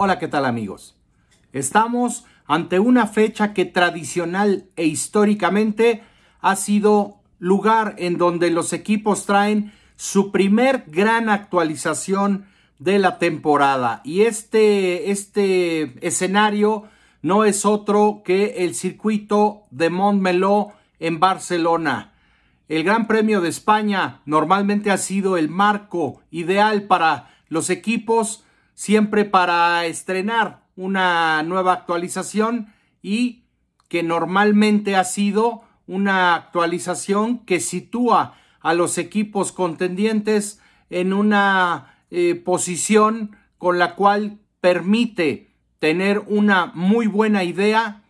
Hola, ¿qué tal amigos? Estamos ante una fecha que tradicional e históricamente ha sido lugar en donde los equipos traen su primer gran actualización de la temporada. Y este, este escenario no es otro que el circuito de Montmeló en Barcelona. El Gran Premio de España normalmente ha sido el marco ideal para los equipos siempre para estrenar una nueva actualización y que normalmente ha sido una actualización que sitúa a los equipos contendientes en una eh, posición con la cual permite tener una muy buena idea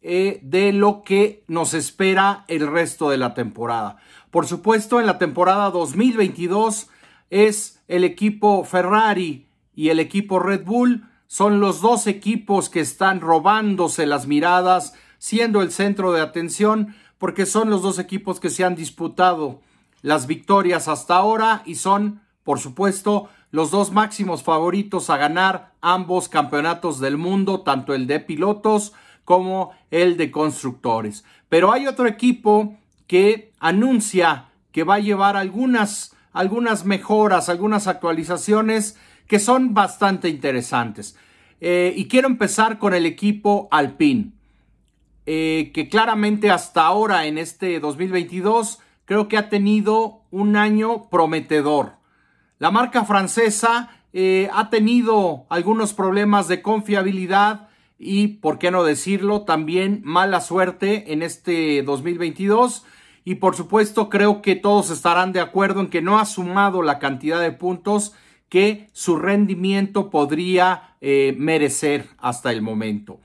eh, de lo que nos espera el resto de la temporada. Por supuesto, en la temporada 2022 es el equipo Ferrari y el equipo Red Bull son los dos equipos que están robándose las miradas, siendo el centro de atención, porque son los dos equipos que se han disputado las victorias hasta ahora y son, por supuesto, los dos máximos favoritos a ganar ambos campeonatos del mundo, tanto el de pilotos como el de constructores. Pero hay otro equipo que anuncia que va a llevar algunas, algunas mejoras, algunas actualizaciones que son bastante interesantes. Eh, y quiero empezar con el equipo Alpine, eh, que claramente hasta ahora en este 2022 creo que ha tenido un año prometedor. La marca francesa eh, ha tenido algunos problemas de confiabilidad y, por qué no decirlo, también mala suerte en este 2022. Y por supuesto creo que todos estarán de acuerdo en que no ha sumado la cantidad de puntos que su rendimiento podría eh, merecer hasta el momento.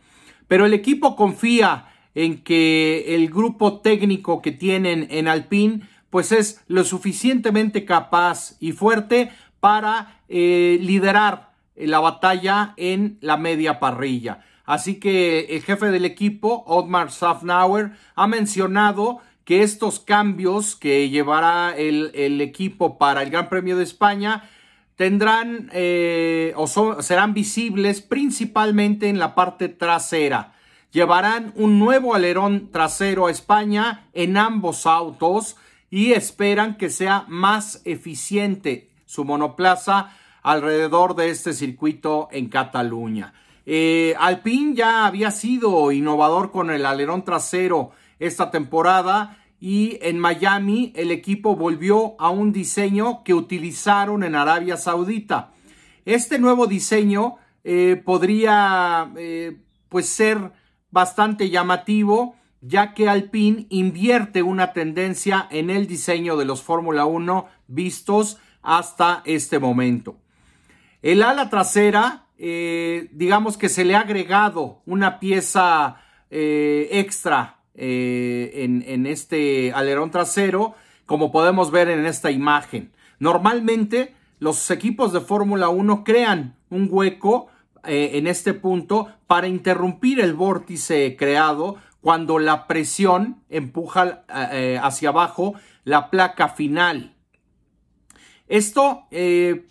Pero el equipo confía en que el grupo técnico que tienen en Alpine pues es lo suficientemente capaz y fuerte para eh, liderar la batalla en la media parrilla. Así que el jefe del equipo, Otmar Safnauer, ha mencionado que estos cambios que llevará el, el equipo para el Gran Premio de España tendrán eh, o serán visibles principalmente en la parte trasera. Llevarán un nuevo alerón trasero a España en ambos autos y esperan que sea más eficiente su monoplaza alrededor de este circuito en Cataluña. Eh, Alpine ya había sido innovador con el alerón trasero esta temporada y en Miami el equipo volvió a un diseño que utilizaron en Arabia Saudita. Este nuevo diseño eh, podría eh, pues ser bastante llamativo ya que Alpine invierte una tendencia en el diseño de los Fórmula 1 vistos hasta este momento. El ala trasera, eh, digamos que se le ha agregado una pieza extra eh, en, este alerón trasero, como podemos ver en esta imagen. Normalmente los equipos de Fórmula 1 crean un hueco eh, en este punto para interrumpir el vórtice creado cuando la presión empuja eh, hacia abajo la placa final. Esto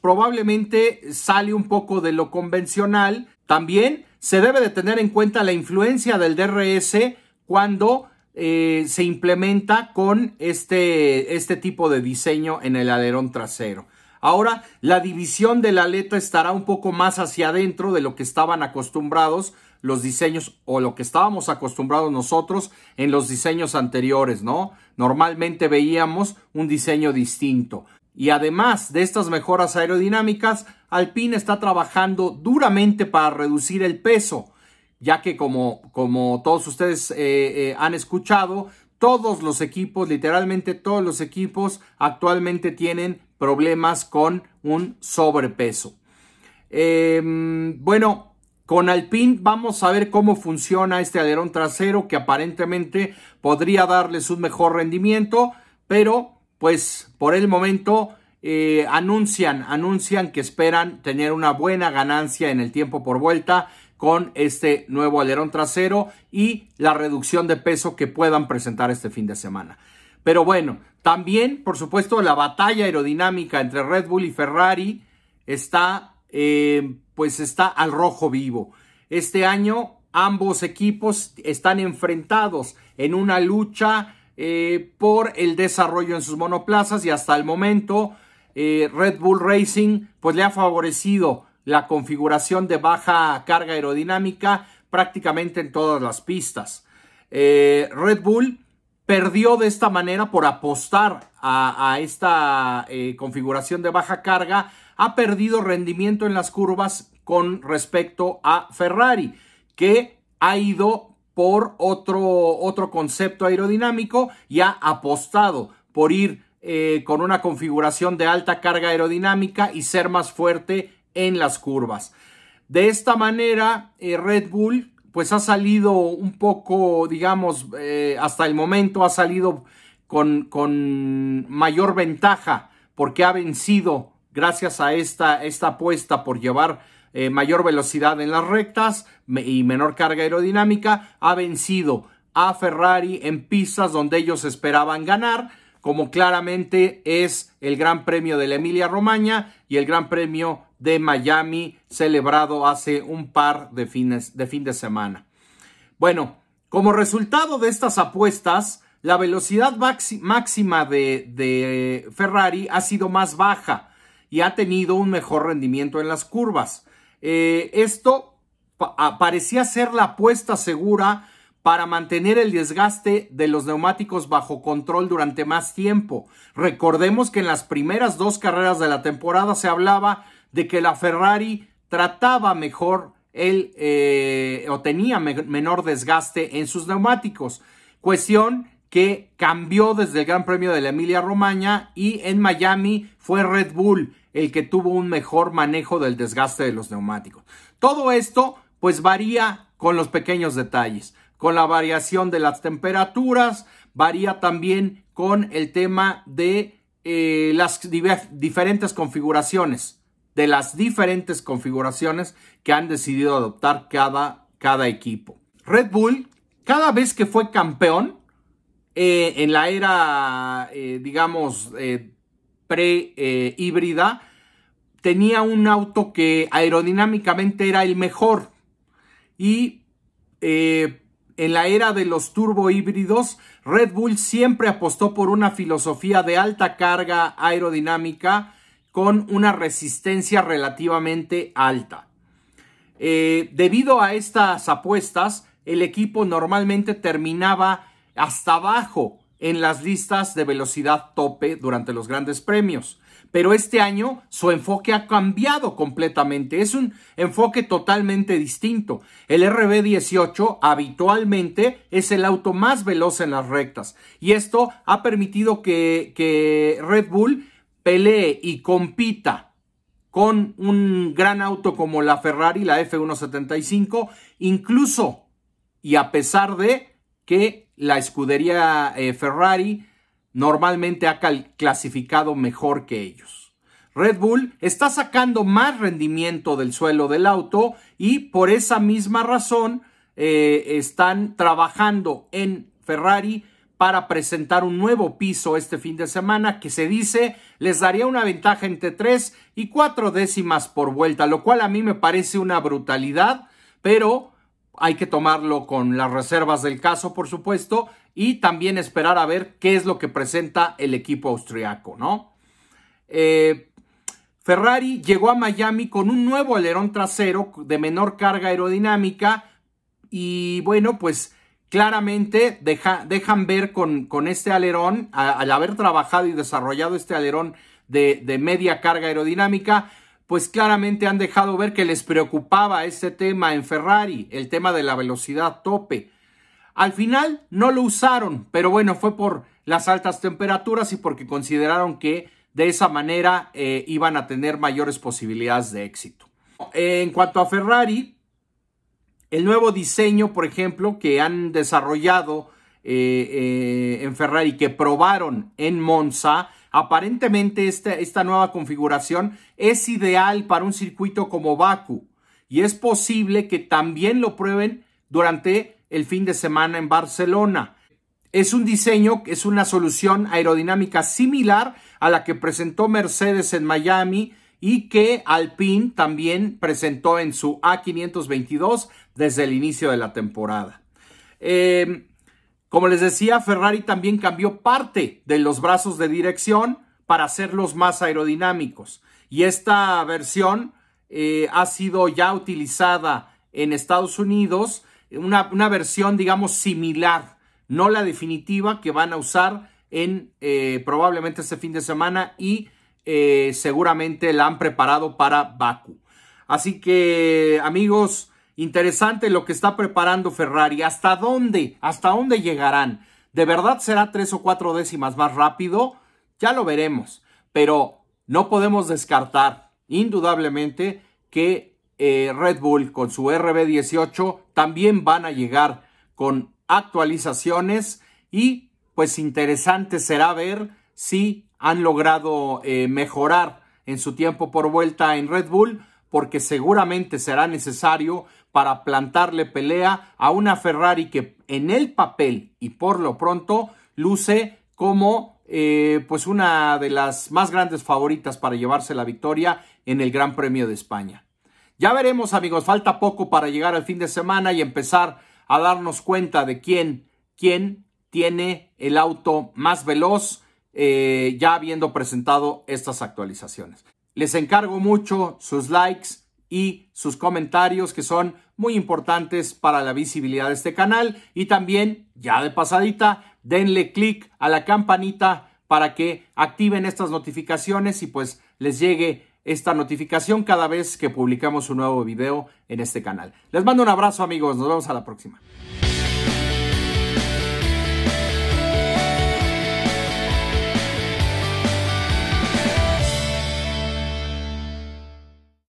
probablemente sale un poco de lo convencional. También se debe de tener en cuenta la influencia del DRS cuando eh, se implementa con este, este tipo de diseño en el alerón trasero. Ahora, la división de la aleta estará un poco más hacia adentro de lo que estaban acostumbrados los diseños o lo que estábamos acostumbrados nosotros en los diseños anteriores, ¿no? Normalmente veíamos un diseño distinto. Y además de estas mejoras aerodinámicas, Alpine está trabajando duramente para reducir el peso ya que como, como todos ustedes eh, eh, han escuchado, todos los equipos, literalmente todos los equipos actualmente tienen problemas con un sobrepeso. Em, bueno, con Alpine vamos a ver cómo funciona este alerón trasero que aparentemente podría darles un mejor rendimiento, pero pues por el momento eh, anuncian, anuncian que esperan tener una buena ganancia en el tiempo por vuelta con este nuevo alerón trasero y la reducción de peso que puedan presentar este fin de semana. Pero bueno, también, por supuesto, la batalla aerodinámica entre Red Bull y Ferrari está eh, pues está al rojo vivo. Este año ambos equipos están enfrentados en una lucha eh, por el desarrollo en sus monoplazas y hasta el momento eh, Red Bull Racing pues le ha favorecido la configuración de baja carga aerodinámica prácticamente en todas las pistas. Eh, Red Bull perdió de esta manera por apostar a, esta eh, configuración de baja carga, ha perdido rendimiento en las curvas con respecto a Ferrari, que ha ido por otro, otro concepto aerodinámico y ha apostado por ir eh, con una configuración de alta carga aerodinámica y ser más fuerte en las curvas. De esta manera, Red Bull pues ha salido un poco, digamos, eh, hasta el momento ha salido con, con, mayor ventaja porque ha vencido gracias a esta, esta apuesta por llevar eh, mayor velocidad en las rectas y menor carga aerodinámica, ha vencido a Ferrari en pistas donde ellos esperaban ganar, como claramente es el Gran Premio de la Emilia Romagna y el Gran Premio de Miami celebrado hace un par de fines de fin de semana. Bueno, como resultado de estas apuestas, la velocidad máxima de, de Ferrari ha sido más baja y ha tenido un mejor rendimiento en las curvas. Eh, esto parecía ser la apuesta segura para mantener el desgaste de los neumáticos bajo control durante más tiempo. Recordemos que en las primeras dos carreras de la temporada se hablaba de que la Ferrari trataba mejor el, eh, o tenía menor desgaste en sus neumáticos. Cuestión que cambió desde el Gran Premio de la Emilia Romagna y en Miami fue Red Bull el que tuvo un mejor manejo del desgaste de los neumáticos. Todo esto pues varía con los pequeños detalles, con la variación de las temperaturas, varía también con el tema de eh, las diferentes configuraciones, de las diferentes configuraciones que han decidido adoptar cada, cada equipo. Red Bull, cada vez que fue campeón, eh, en la era, eh, digamos, pre-híbrida, tenía un auto que aerodinámicamente era el mejor. Y eh, en la era de los turbo híbridos, Red Bull siempre apostó por una filosofía de alta carga aerodinámica con una resistencia relativamente alta. Eh, debido a estas apuestas, el equipo normalmente terminaba hasta abajo en las listas de velocidad tope durante los grandes premios pero este año su enfoque ha cambiado completamente. Es un enfoque totalmente distinto. El RB18 habitualmente es el auto más veloz en las rectas y esto ha permitido que, que Red Bull pelee y compita con un gran auto como la Ferrari, la F175, incluso y a pesar de que la escudería eh, Ferrari normalmente ha clasificado mejor que ellos. Red Bull está sacando más rendimiento del suelo del auto y por esa misma razón eh, están trabajando en Ferrari para presentar un nuevo piso este fin de semana que se dice les daría una ventaja entre 3 y 4 décimas por vuelta, lo cual a mí me parece una brutalidad, pero hay que tomarlo con las reservas del caso, por supuesto, y también esperar a ver qué es lo que presenta el equipo austriaco, ¿no? Eh, Ferrari llegó a Miami con un nuevo alerón trasero de menor carga aerodinámica y bueno, pues claramente dejan ver con, este alerón, al haber trabajado y desarrollado este alerón de, de media carga aerodinámica, pues claramente han dejado ver que les preocupaba este tema en Ferrari, el tema de la velocidad tope. Al final no lo usaron, pero bueno, fue por las altas temperaturas y porque consideraron que de esa manera eh, iban a tener mayores posibilidades de éxito. En cuanto a Ferrari, el nuevo diseño, por ejemplo, que han desarrollado eh, eh, en Ferrari, que probaron en Monza, Aparentemente esta, nueva configuración es ideal para un circuito como Baku y es posible que también lo prueben durante el fin de semana en Barcelona. Es un diseño, es una solución aerodinámica similar a la que presentó Mercedes en Miami y que Alpine también presentó en su A522 desde el inicio de la temporada. Em, como les decía, Ferrari también cambió parte de los brazos de dirección para hacerlos más aerodinámicos. Y esta versión eh, ha sido ya utilizada en Estados Unidos, una, una, versión, digamos, similar, no la definitiva que van a usar en eh, probablemente este fin de semana y eh, seguramente la han preparado para Baku. Así que, amigos, interesante lo que está preparando Ferrari. ¿Hasta dónde? ¿Hasta dónde llegarán? ¿De verdad será tres o cuatro décimas más rápido? Ya lo veremos. Pero no podemos descartar, indudablemente, que eh, Red Bull con su RB18 también van a llegar con actualizaciones y pues interesante será ver si han logrado eh, mejorar en su tiempo por vuelta en Red Bull, porque seguramente será necesario para plantarle pelea a una Ferrari que en el papel y por lo pronto luce como eh, pues una de las más grandes favoritas para llevarse la victoria en el Gran Premio de España. Ya veremos amigos, falta poco para llegar al fin de semana y empezar a darnos cuenta de quién, quién tiene el auto más veloz, eh, ya habiendo presentado estas actualizaciones. Les encargo mucho sus likes y sus comentarios que son muy importantes para la visibilidad de este canal y también ya de pasadita denle click a la campanita para que activen estas notificaciones y pues les llegue esta notificación cada vez que publicamos un nuevo video en este canal. Les mando un abrazo amigos, nos vemos a la próxima.